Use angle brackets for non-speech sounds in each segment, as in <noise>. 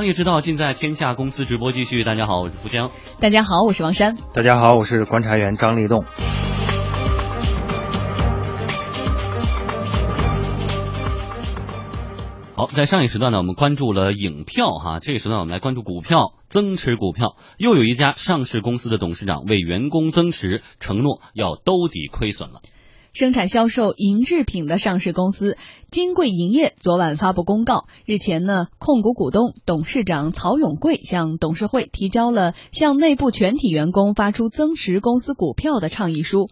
商业之道尽在天下公司直播继续。大家好，我是福江。大家好，我是王珊。大家好，我是观察员张立栋。好，在上一时段呢，我们关注了影票哈，这个时段我们来关注股票增持股票。又有一家上市公司的董事长为员工增持，承诺要兜底亏损了。生产销售银制品的上市公司金贵银业昨晚发布公告，日前呢，控股股东、董事长曹永贵向董事会提交了向内部全体员工发出增持公司股票的倡议书。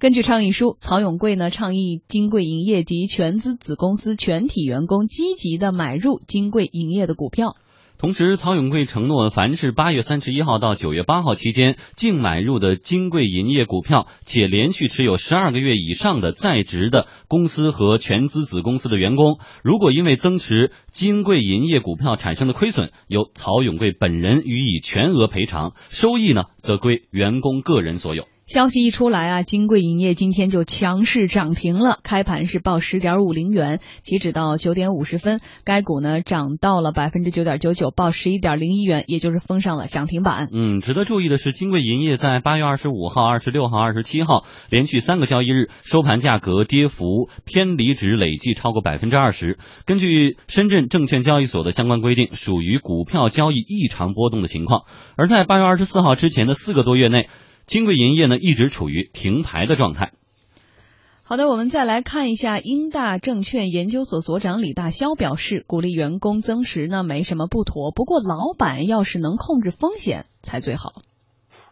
根据倡议书，曹永贵呢倡议金贵银业及全资子公司全体员工积极的买入金贵银业的股票。同时，曹永贵承诺，凡是八月三十一号到九月八号期间净买入的金贵银业股票，且连续持有十二个月以上的在职的公司和全资子公司的员工，如果因为增持金贵银业股票产生的亏损，由曹永贵本人予以全额赔偿，收益呢则归员工个人所有。消息一出来啊，金贵银业今天就强势涨停了，开盘是报十点五零元，截止到九点五十分，该股呢涨到了百分之九点九九，报十一点零一元，也就是封上了涨停板。嗯，值得注意的是，金贵银业在八月二十五号、二十六号、二十七号连续三个交易日收盘价格跌幅偏离值累计超过百分之二十。根据深圳证券交易所的相关规定，属于股票交易异常波动的情况。而在八月二十四号之前的四个多月内。金贵银业呢一直处于停牌的状态。好的，我们再来看一下，英大证券研究所所长李大霄表示，鼓励员工增持呢没什么不妥，不过老板要是能控制风险才最好。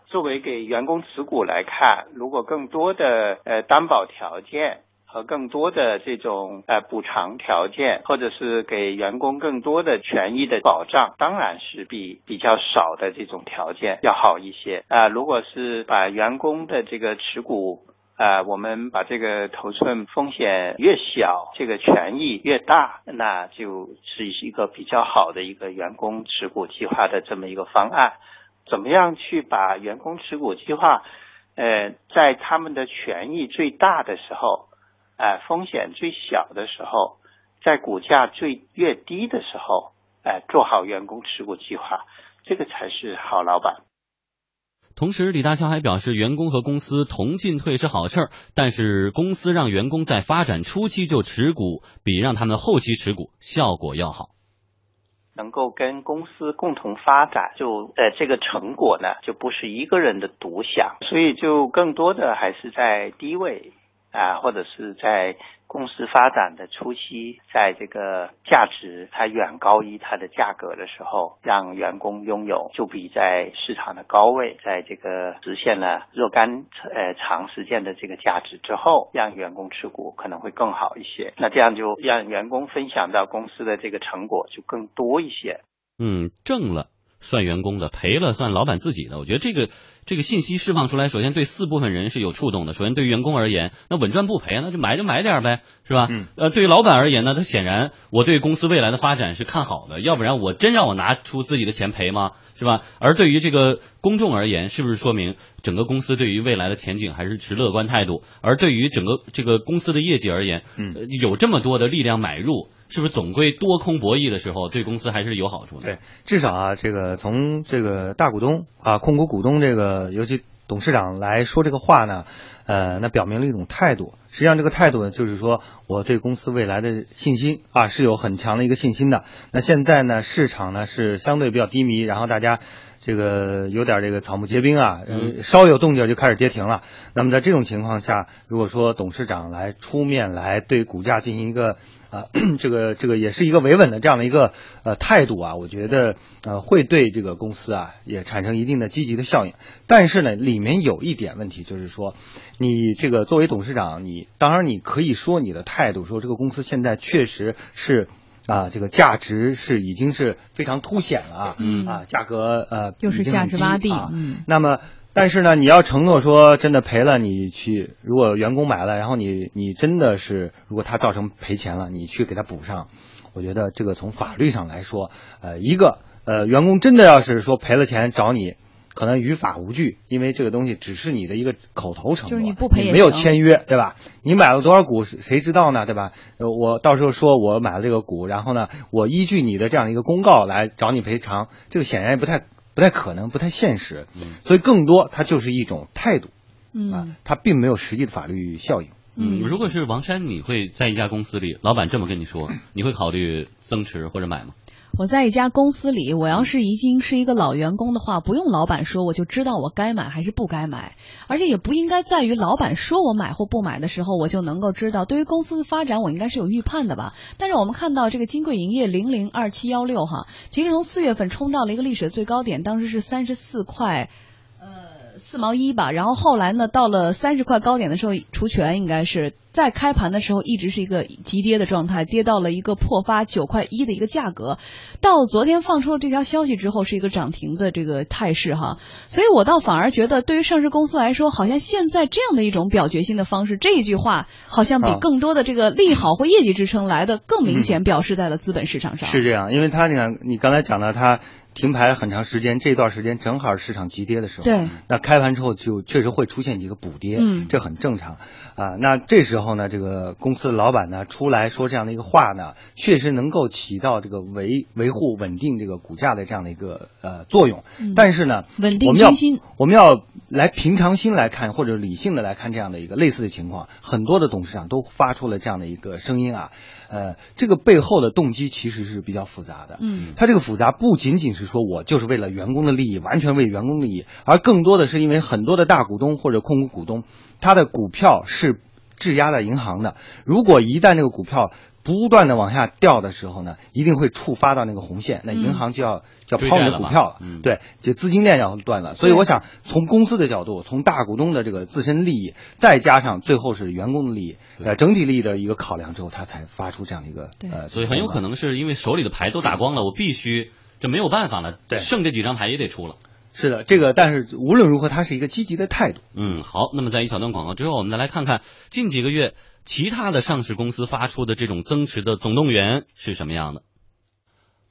作为给员工持股来看，如果更多的呃担保条件。和更多的这种呃补偿条件，或者是给员工更多的权益的保障，当然是比比较少的这种条件要好一些啊。如果是把员工的这个持股啊，我们把这个头寸风险越小，这个权益越大，那就是一个比较好的一个员工持股计划的这么一个方案。怎么样去把员工持股计划呃在他们的权益最大的时候？哎，风险最小的时候，在股价最越低的时候，哎，做好员工持股计划，这个才是好老板。同时，李大霄还表示，员工和公司同进退是好事儿，但是公司让员工在发展初期就持股，比让他们后期持股效果要好。能够跟公司共同发展，就呃这个成果呢，就不是一个人的独享，所以就更多的还是在低位。啊，或者是在公司发展的初期，在这个价值它远高于它的价格的时候，让员工拥有，就比在市场的高位，在这个实现了若干呃长时间的这个价值之后，让员工持股可能会更好一些。那这样就让员工分享到公司的这个成果就更多一些。嗯，挣了算员工的，赔了算老板自己的。我觉得这个。这个信息释放出来，首先对四部分人是有触动的。首先，对于员工而言，那稳赚不赔，那就买就买点呗，是吧？嗯。呃，对于老板而言呢，他显然我对公司未来的发展是看好的，要不然我真让我拿出自己的钱赔吗？是吧？而对于这个公众而言，是不是说明整个公司对于未来的前景还是持乐观态度？而对于整个这个公司的业绩而言，嗯，有这么多的力量买入。是不是总归多空博弈的时候，对公司还是有好处的？对，至少啊，这个从这个大股东啊，控股股东这个，尤其董事长来说这个话呢，呃，那表明了一种态度。实际上，这个态度呢，就是说我对公司未来的信心啊，是有很强的一个信心的。那现在呢，市场呢是相对比较低迷，然后大家这个有点这个草木皆兵啊，稍有动静就开始跌停了。那么在这种情况下，如果说董事长来出面来对股价进行一个。啊，<clears throat> 这个这个也是一个维稳的这样的一个呃态度啊，我觉得呃会对这个公司啊也产生一定的积极的效应。但是呢，里面有一点问题，就是说你这个作为董事长，你当然你可以说你的态度，说这个公司现在确实是啊这个价值是已经是非常凸显了啊，嗯啊价格呃又是价值洼地啊，嗯，那么。但是呢，你要承诺说真的赔了，你去如果员工买了，然后你你真的是如果他造成赔钱了，你去给他补上，我觉得这个从法律上来说，呃，一个呃员工真的要是说赔了钱找你可能于法无据，因为这个东西只是你的一个口头承诺，就是你不赔也没有签约，对吧？你买了多少股，谁谁知道呢，对吧？呃我到时候说我买了这个股，然后呢，我依据你的这样的一个公告来找你赔偿，这个显然也不太不太可能，不太现实。嗯所以更多它就是一种态度啊嗯，它并没有实际的法律效应。嗯，如果是王山，你会在一家公司里，老板这么跟你说，你会考虑增持或者买吗？我在一家公司里，我要是已经是一个老员工的话，不用老板说，我就知道我该买还是不该买，而且也不应该在于老板说我买或不买的时候，我就能够知道。对于公司的发展，我应该是有预判的吧。但是我们看到这个金贵营业零零二七幺六哈，其实从四月份冲到了一个历史的最高点，当时是三十四块。呃，四毛一吧，然后后来呢，到了三十块高点的时候除权，应该是在开盘的时候一直是一个急跌的状态，跌到了一个破发九块一的一个价格。到昨天放出了这条消息之后，是一个涨停的这个态势哈，所以我倒反而觉得，对于上市公司来说，好像现在这样的一种表决心的方式，这一句话好像比啊更多的这个利好或业绩支撑来的更明显表示在了资本市场上。是这样，因为他你看，你刚才讲的，它停牌很长时间，这段时间正好市场急跌的时候，对，那开盘之后就确实会出现一个补跌，嗯这很正常啊。那这时候呢，这个公司的老板呢出来说这样的一个话呢，确实能够起到这个维维护稳定这个股价的这样的一个呃作用。嗯但是呢，稳定我们要军心我们要来平常心来看，或者理性的来看这样的一个类似的情况，很多的董事长都发出了这样的一个声音啊。呃，这个背后的动机其实是比较复杂的。嗯它这个复杂不仅仅是说我就是为了员工的利益，完全为员工利益，而更多的是因为很多的大股东或者控股股东，他的股票是质押在银行的。如果一旦这个股票不断的往下掉的时候呢，一定会触发到那个红线，那银行就要、就要抛你追债了嘛。的股票了。嗯。对，就资金链要断了。所以我想从公司的角度，从大股东的这个自身利益，再加上最后是员工的利益，呃，整体利益的一个考量之后，他才发出这样的一个对。呃，所以很有可能是因为手里的牌都打光了，我必须这没有办法了，对。剩这几张牌也得出了。是的，这个但是无论如何，它是一个积极的态度。嗯，好，那么在一小段广告之后，我们再来看看近几个月其他的上市公司发出的这种增持的总动员是什么样的。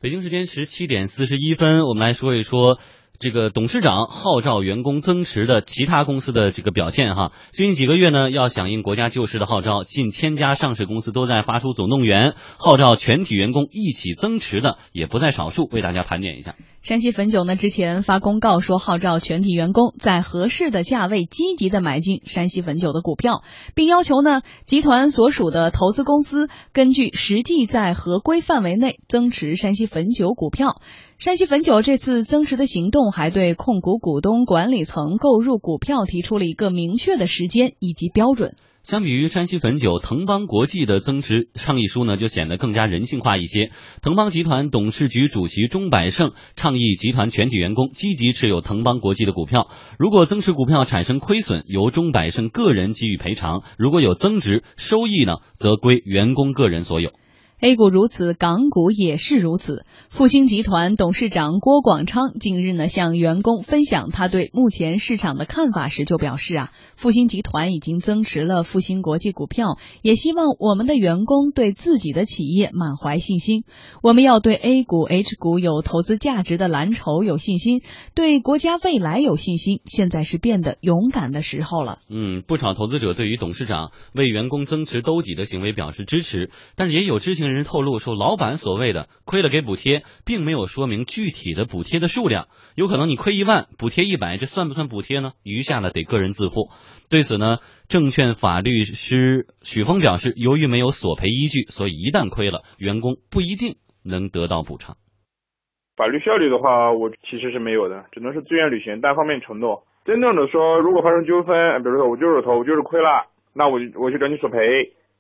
北京时间十七点四十一分，我们来说一说这个董事长号召员工增持的其他公司的这个表现哈。最近几个月呢，要响应国家救市的号召，近千家上市公司都在发出总动员，号召全体员工一起增持的也不在少数。为大家盘点一下。山西汾酒呢之前发公告说，号召全体员工在合适的价位积极的买进山西汾酒的股票，并要求呢集团所属的投资公司根据实际在合规范围内增持山西汾酒股票。山西汾酒这次增持的行动还对控股股东管理层购入股票提出了一个明确的时间以及标准。相比于山西汾酒，腾邦国际的增持倡议书呢，就显得更加人性化一些。腾邦集团董事局主席钟百胜倡议集团全体员工积极持有腾邦国际的股票，如果增持股票产生亏损，由钟百胜个人给予赔偿；如果有增值，收益呢，则归员工个人所有。A 股如此，港股也是如此。复星集团董事长郭广昌近日呢向员工分享他对目前市场的看法时就表示啊，复星集团已经增持了复星国际股票，也希望我们的员工对自己的企业满怀信心。我们要对 A 股、H 股有投资价值的蓝筹有信心，对国家未来有信心。现在是变得勇敢的时候了。嗯，不少投资者对于董事长为员工增持兜底的行为表示支持，但也有知情人透露说，老板所谓的亏了给补贴，并没有说明具体的补贴的数量，有可能你亏一万，补贴一百，这算不算补贴呢？余下的得个人自负。对此呢，证券法律师许峰表示，由于没有索赔依据，所以一旦亏了，员工不一定能得到补偿。法律效力的话，我其实是没有的，只能是自愿履行、单方面承诺。真正的说，如果发生纠纷，比如说我就是投，我就是亏了，那我我就找你索赔，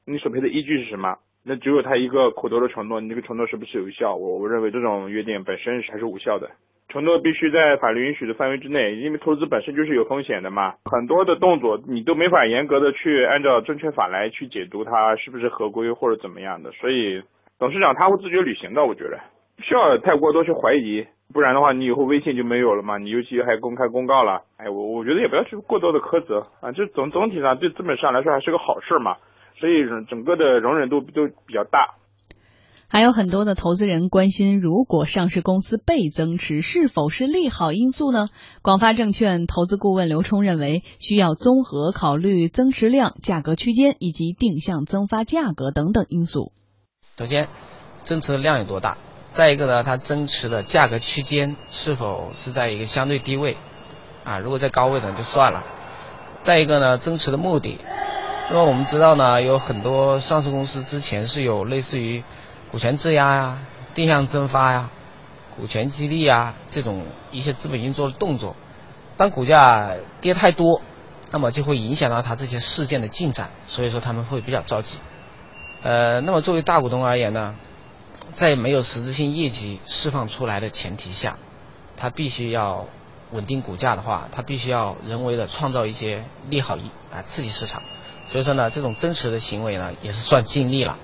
你索赔的依据是什么？那只有他一个口头的承诺，你这个承诺是不是有效？我我认为这种约定本身还是无效的。承诺必须在法律允许的范围之内，因为投资本身就是有风险的嘛。很多的动作你都没法严格的去按照证券法来去解读它是不是合规或者怎么样的，所以董事长他会自觉履行的，我觉得不需要太过多去怀疑，不然的话你以后微信就没有了嘛。你尤其还公开公告了，哎，我我觉得也不要去过多的苛责啊，这总总体上对资本上来说还是个好事嘛，所以整整个的容忍度都比较大。还有很多的投资人关心，如果上市公司被增持，是否是利好因素呢？广发证券投资顾问刘冲认为，需要综合考虑增持量、价格区间以及定向增发价格等等因素。首先，增持的量有多大？再一个呢，它增持的价格区间是否是在一个相对低位？啊，如果在高位呢，就算了。再一个呢，增持的目的。那么我们知道呢，有很多上市公司之前是有类似于。股权质押呀、定向增发呀、股权激励啊这种一些资本运作的动作，当股价跌太多，那么就会影响到它这些事件的进展，所以说他们会比较着急。呃，那么作为大股东而言呢，在没有实质性业绩释放出来的前提下，他必须要稳定股价的话，他必须要人为的创造一些利好啊刺激市场。所以说呢，这种真实的行为呢，也是算尽力了。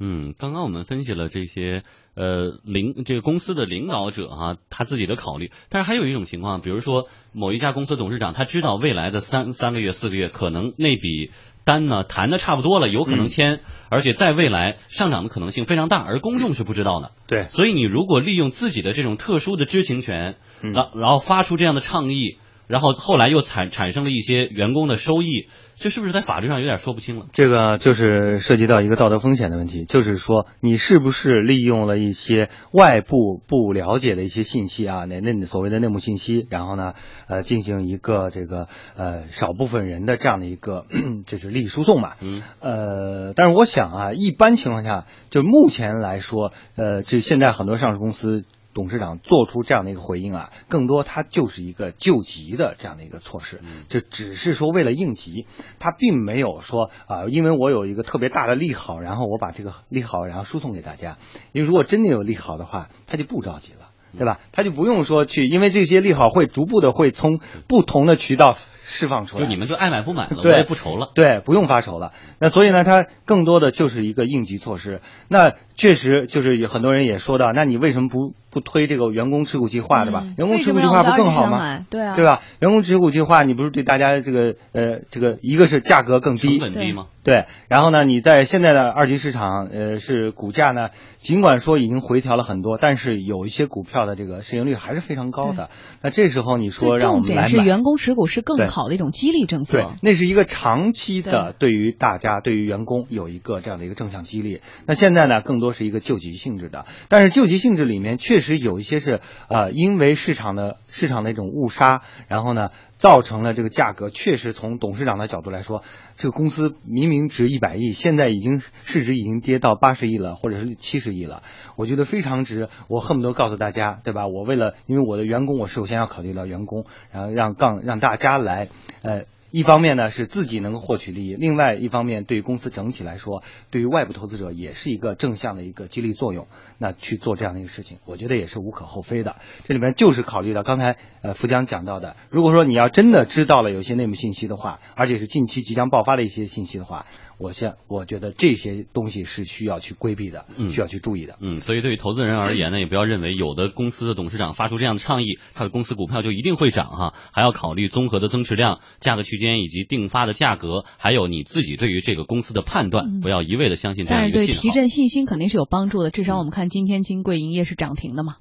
嗯，刚刚我们分析了这些呃领这个公司的领导者哈，他自己的考虑，但是还有一种情况，比如说某一家公司董事长，他知道未来的三三个月、四个月可能那笔单呢谈的差不多了，有可能签，而且在未来上涨的可能性非常大，而公众是不知道的。对，所以你如果利用自己的这种特殊的知情权，然然后发出这样的倡议。然后后来又产产生了一些员工的收益，这是不是在法律上有点说不清了？这个就是涉及到一个道德风险的问题，就是说你是不是利用了一些外部不了解的一些信息啊，那那所谓的内幕信息，然后呢，呃，进行一个这个呃少部分人的这样的一个 <clears throat> 就是利益输送嘛。嗯。呃，但是我想啊，一般情况下，就目前来说，呃，这现在很多上市公司。董事长做出这样的一个回应啊，更多他就是一个救急的这样的一个措施，就只是说为了应急，他并没有说啊，因为我有一个特别大的利好，然后我把这个利好然后输送给大家。因为如果真的有利好的话，他就不着急了，对吧？他就不用说去，因为这些利好会逐步的会从不同的渠道。释放出来，就你们就爱买不买了，我也不愁了。对，不用发愁了。那所以呢，它更多的就是一个应急措施。那确实就是有很多人也说到，那你为什么不不推这个员工持股计划，对吧？员工持股计划不更好吗？对啊，对吧？员工持股计划，你不是对大家这个呃这个一个是价格更低，成本低吗？对。然后呢，你在现在的二级市场，呃，是股价呢，尽管说已经回调了很多，但是有一些股票的这个市盈率还是非常高的。那这时候你说让我们来买，重点是员工持股是更好的一种激励政策。对，那是一个长期的，对于大家、对于员工有一个这样的一个正向激励。那现在呢，更多是一个救急性质的。但是救急性质里面确实有一些是呃，因为市场的市场的一种误杀，然后呢。造成了这个价格确实从董事长的角度来说，这个公司明明值一百亿，现在已经市值已经跌到八十亿了，或者是七十亿了，我觉得非常值。我恨不得告诉大家，对吧？我为了因为我的员工，我首先要考虑到员工，然后让杠让大家来，呃。一方面呢是自己能够获取利益，另外一方面对于公司整体来说，对于外部投资者也是一个正向的一个激励作用。那去做这样的一个事情，我觉得也是无可厚非的。这里面就是考虑到刚才呃福江讲到的，如果说你要真的知道了有些内幕信息的话，而且是近期即将爆发的一些信息的话。我现我觉得这些东西是需要去规避的，需要去注意的。嗯，所以对于投资人而言呢，也不要认为有的公司的董事长发出这样的倡议，他的公司股票就一定会涨哈，还要考虑综合的增持量、价格区间以及定发的价格，还有你自己对于这个公司的判断，不要一味的相信这样一个信号。但是对提振信心肯定是有帮助的，至少我们看今天金贵营业是涨停的嘛。